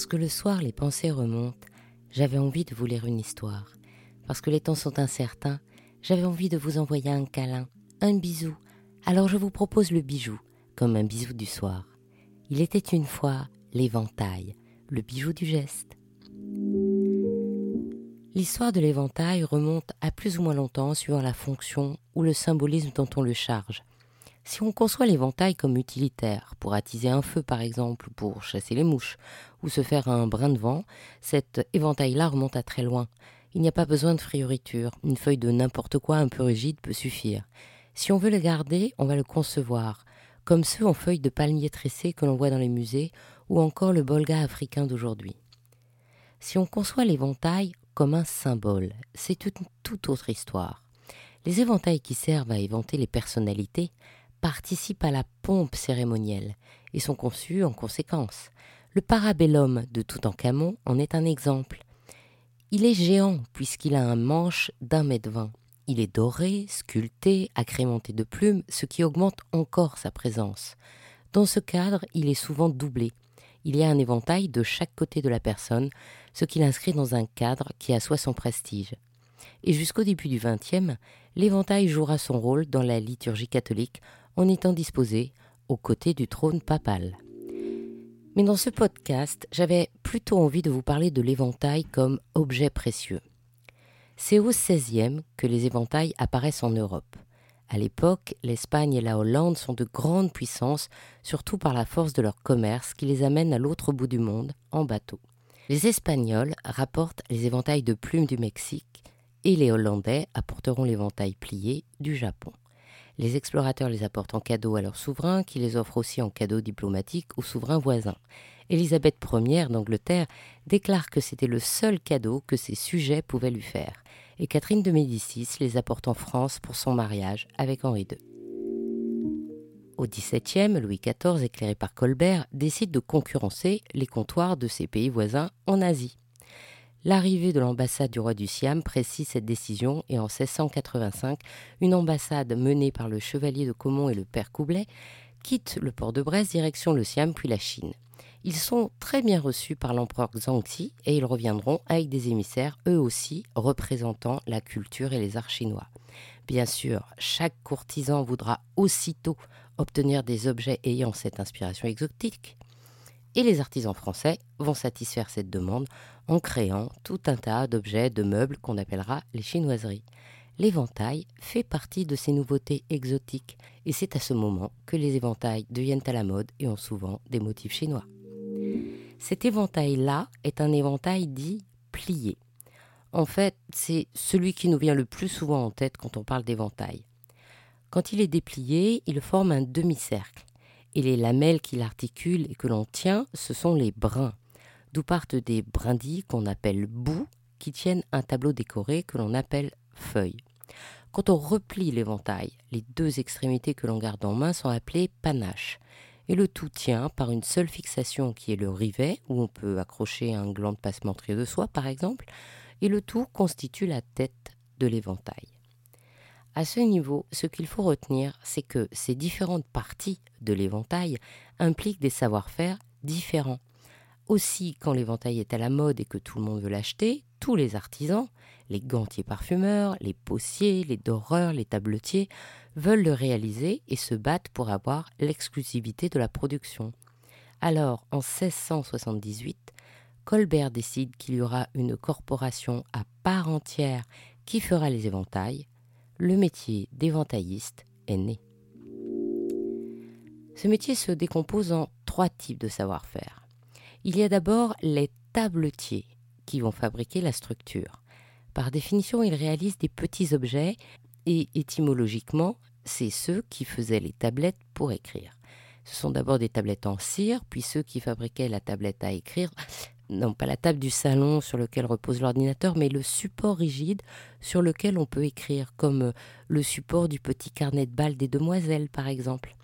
Parce que le soir les pensées remontent, j'avais envie de vous lire une histoire. Parce que les temps sont incertains, j'avais envie de vous envoyer un câlin, un bisou. Alors je vous propose le bijou, comme un bisou du soir. Il était une fois l'éventail, le bijou du geste. L'histoire de l'éventail remonte à plus ou moins longtemps suivant la fonction ou le symbolisme dont on le charge. Si on conçoit l'éventail comme utilitaire, pour attiser un feu par exemple, pour chasser les mouches, ou se faire un brin de vent, cet éventail-là remonte à très loin. Il n'y a pas besoin de frioriture, une feuille de n'importe quoi un peu rigide peut suffire. Si on veut le garder, on va le concevoir, comme ceux en feuilles de palmier tressées que l'on voit dans les musées, ou encore le bolga africain d'aujourd'hui. Si on conçoit l'éventail comme un symbole, c'est une toute autre histoire. Les éventails qui servent à éventer les personnalités participent à la pompe cérémonielle et sont conçus en conséquence. Le parabellum de Toutankhamon en est un exemple. Il est géant puisqu'il a un manche d'un mètre vingt. Il est doré, sculpté, agrémenté de plumes, ce qui augmente encore sa présence. Dans ce cadre, il est souvent doublé. Il y a un éventail de chaque côté de la personne, ce qui l'inscrit dans un cadre qui assoit son prestige. Et jusqu'au début du XXe, l'éventail jouera son rôle dans la liturgie catholique en étant disposé aux côtés du trône papal. Mais dans ce podcast, j'avais plutôt envie de vous parler de l'éventail comme objet précieux. C'est au XVIe que les éventails apparaissent en Europe. À l'époque, l'Espagne et la Hollande sont de grandes puissances, surtout par la force de leur commerce qui les amène à l'autre bout du monde en bateau. Les Espagnols rapportent les éventails de plumes du Mexique et les Hollandais apporteront l'éventail plié du Japon. Les explorateurs les apportent en cadeau à leurs souverains, qui les offrent aussi en cadeau diplomatique aux souverains voisins. Élisabeth Ier d'Angleterre déclare que c'était le seul cadeau que ses sujets pouvaient lui faire, et Catherine de Médicis les apporte en France pour son mariage avec Henri II. Au XVIIe, Louis XIV, éclairé par Colbert, décide de concurrencer les comptoirs de ses pays voisins en Asie. L'arrivée de l'ambassade du roi du Siam précise cette décision et en 1685, une ambassade menée par le chevalier de Caumont et le père Coublet quitte le port de Brest direction le Siam puis la Chine. Ils sont très bien reçus par l'empereur Zhangxi et ils reviendront avec des émissaires eux aussi représentant la culture et les arts chinois. Bien sûr, chaque courtisan voudra aussitôt obtenir des objets ayant cette inspiration exotique et les artisans français vont satisfaire cette demande en créant tout un tas d'objets, de meubles qu'on appellera les chinoiseries. L'éventail fait partie de ces nouveautés exotiques et c'est à ce moment que les éventails deviennent à la mode et ont souvent des motifs chinois. Cet éventail-là est un éventail dit plié. En fait, c'est celui qui nous vient le plus souvent en tête quand on parle d'éventail. Quand il est déplié, il forme un demi-cercle et les lamelles qui l'articulent et que l'on tient, ce sont les brins, d'où partent des brindilles qu'on appelle bouts, qui tiennent un tableau décoré que l'on appelle feuille. Quand on replie l'éventail, les deux extrémités que l'on garde en main sont appelées panaches, et le tout tient par une seule fixation qui est le rivet, où on peut accrocher un gland de passementerie de soie par exemple, et le tout constitue la tête de l'éventail. À ce niveau, ce qu'il faut retenir, c'est que ces différentes parties de l'éventail impliquent des savoir-faire différents. Aussi, quand l'éventail est à la mode et que tout le monde veut l'acheter, tous les artisans, les gantiers parfumeurs, les possiers, les doreurs, les tabletiers, veulent le réaliser et se battent pour avoir l'exclusivité de la production. Alors, en 1678, Colbert décide qu'il y aura une corporation à part entière qui fera les éventails, le métier d'éventailliste est né. Ce métier se décompose en trois types de savoir-faire. Il y a d'abord les tabletiers qui vont fabriquer la structure. Par définition, ils réalisent des petits objets et étymologiquement, c'est ceux qui faisaient les tablettes pour écrire. Ce sont d'abord des tablettes en cire, puis ceux qui fabriquaient la tablette à écrire non pas la table du salon sur lequel repose l'ordinateur, mais le support rigide sur lequel on peut écrire, comme le support du petit carnet de balles des demoiselles, par exemple.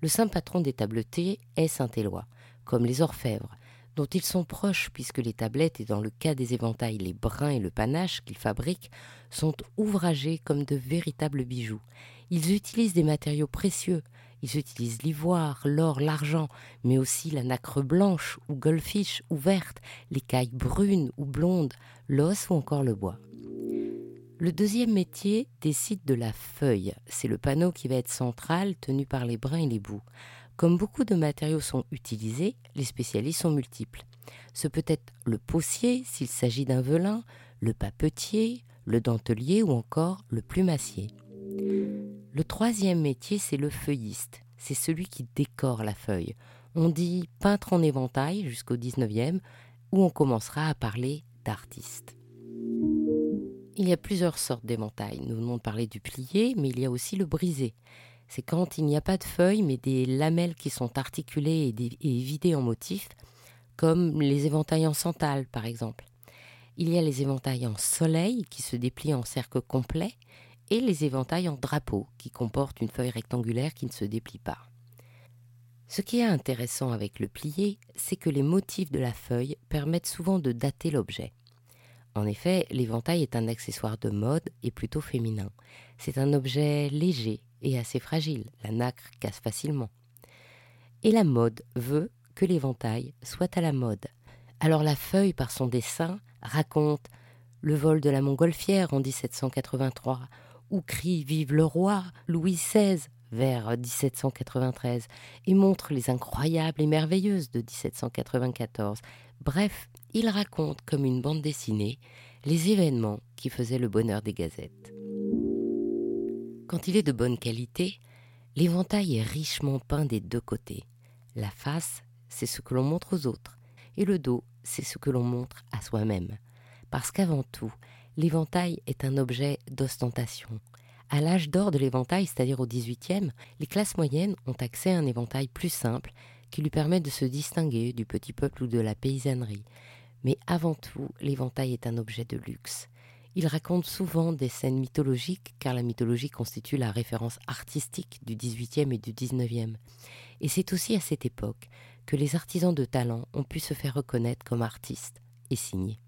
Le saint patron des tabletiers est Saint-Éloi, comme les orfèvres, dont ils sont proches puisque les tablettes, et dans le cas des éventails les brins et le panache qu'ils fabriquent, sont ouvragés comme de véritables bijoux. Ils utilisent des matériaux précieux Ils utilisent l'ivoire, l'or, l'argent, mais aussi la nacre blanche ou goldfish ou verte, l'écaille brune ou blonde, l'os ou encore le bois. Le deuxième métier décide de la feuille. C'est le panneau qui va être central, tenu par les brins et les bouts. Comme beaucoup de matériaux sont utilisés, les spécialistes sont multiples. Ce peut être le possier s'il s'agit d'un velin, le papetier, le dentelier ou encore le plumassier. Le troisième métier, c'est le feuilliste. C'est celui qui décore la feuille. On dit peintre en éventail jusqu'au 19e, où on commencera à parler d'artiste. Il y a plusieurs sortes d'éventails. Nous venons de parler du plié, mais il y a aussi le brisé. C'est quand il n'y a pas de feuilles, mais des lamelles qui sont articulées et, vidées en motifs, comme les éventails en santal, par exemple. Il y a les éventails en soleil, qui se déplient en cercle complet, et les éventails en drapeau, qui comportent une feuille rectangulaire qui ne se déplie pas. Ce qui est intéressant avec le plié, c'est que les motifs de la feuille permettent souvent de dater l'objet. En effet, l'éventail est un accessoire de mode et plutôt féminin. C'est un objet léger et assez fragile, la nacre casse facilement. Et la mode veut que l'éventail soit à la mode. Alors la feuille, par son dessin, raconte le vol de la montgolfière en 1783, ou crie Vive le roi Louis XVI vers 1793, et montre les incroyables et merveilleuses de 1794. Bref, il raconte comme une bande dessinée les événements qui faisaient le bonheur des gazettes. Quand il est de bonne qualité, l'éventail est richement peint des deux côtés. La face, c'est ce que l'on montre aux autres, et le dos, c'est ce que l'on montre à soi-même. Parce qu'avant tout, l'éventail est un objet d'ostentation. À l'âge d'or de l'éventail, c'est-à-dire au XVIIIe, les classes moyennes ont accès à un éventail plus simple qui lui permet de se distinguer du petit peuple ou de la paysannerie. Mais avant tout, l'éventail est un objet de luxe. Il raconte souvent des scènes mythologiques, car la mythologie constitue la référence artistique du XVIIIe et du XIXe. Et c'est aussi à cette époque que les artisans de talent ont pu se faire reconnaître comme artistes et signer.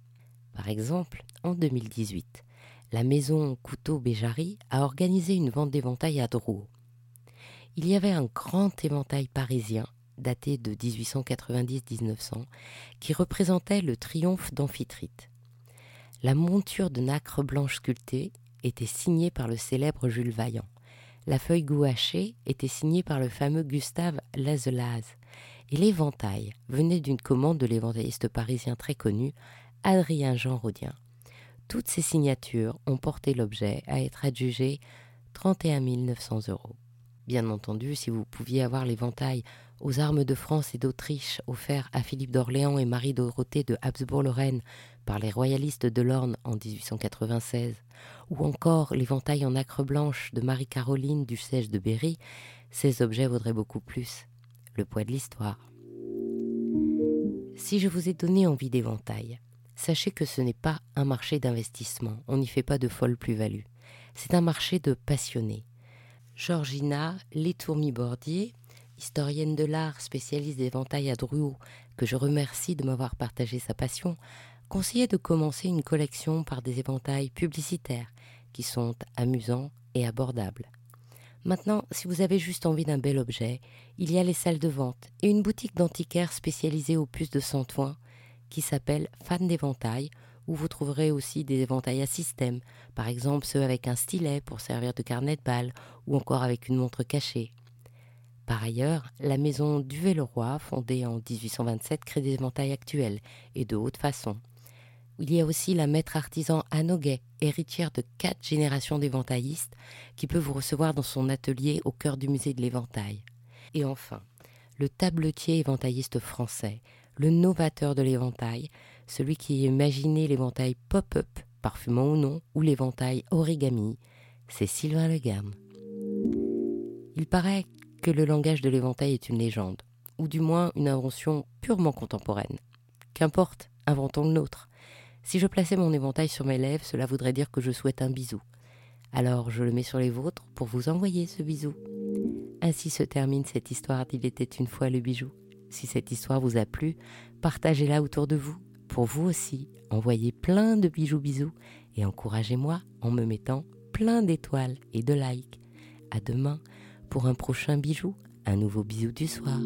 Par exemple, en 2018, la maison Couteau Béjari a organisé une vente d'éventail à Drouot. Il y avait un grand éventail parisien daté de 1890-1900, qui représentait le triomphe d'Amphitrite. La monture de nacre blanche sculptée était signée par le célèbre Jules Vaillant. La feuille gouachée était signée par le fameux Gustave Lazelaz. Et l'éventail venait d'une commande de l'éventailliste parisien très connu, Adrien Jean Rodien. Toutes ces signatures ont porté l'objet à être adjugé 31 900 euros. Bien entendu, si vous pouviez avoir l'éventail aux armes de France et d'Autriche offerts à Philippe d'Orléans et Marie-Dorothée de Habsbourg-Lorraine par les royalistes de l'Orne en 1896, ou encore l'éventail en acre blanche de Marie-Caroline du siège de Berry, ces objets vaudraient beaucoup plus. Le poids de l'histoire. Si je vous ai donné envie d'éventail, sachez que ce n'est pas un marché d'investissement, on n'y fait pas de folle plus-value. C'est un marché de passionnés. Georgina Létourmi-Bordier historienne de l'art, spécialiste d'éventail à Drouot, que je remercie de m'avoir partagé sa passion, conseillait de commencer une collection par des éventails publicitaires qui sont amusants et abordables. Maintenant, si vous avez juste envie d'un bel objet, il y a les salles de vente et une boutique d'antiquaires spécialisée aux puces de Santoin qui s'appelle Fan d'éventail, où vous trouverez aussi des éventails à système, par exemple ceux avec un stylet pour servir de carnet de balles ou encore avec une montre cachée. Par ailleurs, la maison Duvet-le-Roi, fondée en 1827, crée des éventails actuels et de haute façon. Il y a aussi la maître artisan Anne héritière de quatre générations d'éventaillistes, qui peut vous recevoir dans son atelier au cœur du musée de l'éventail. Et enfin, le tabletier éventailliste français, le novateur de l'éventail, celui qui a imaginé l'éventail pop-up, parfumant ou non, ou l'éventail origami, c'est Sylvain Legamme. Il paraît que le langage de l'éventail est une légende, ou du moins une invention purement contemporaine. Qu'importe, inventons le nôtre. Si je plaçais mon éventail sur mes lèvres, cela voudrait dire que je souhaite un bisou. Alors je le mets sur les vôtres pour vous envoyer ce bisou. Ainsi se termine cette histoire d'Il était une fois le bijou. Si cette histoire vous a plu, partagez-la autour de vous. Pour vous aussi, envoyez plein de bijoux bisous et encouragez-moi en me mettant plein d'étoiles et de likes. À demain pour un prochain bijou, un nouveau bisou du soir.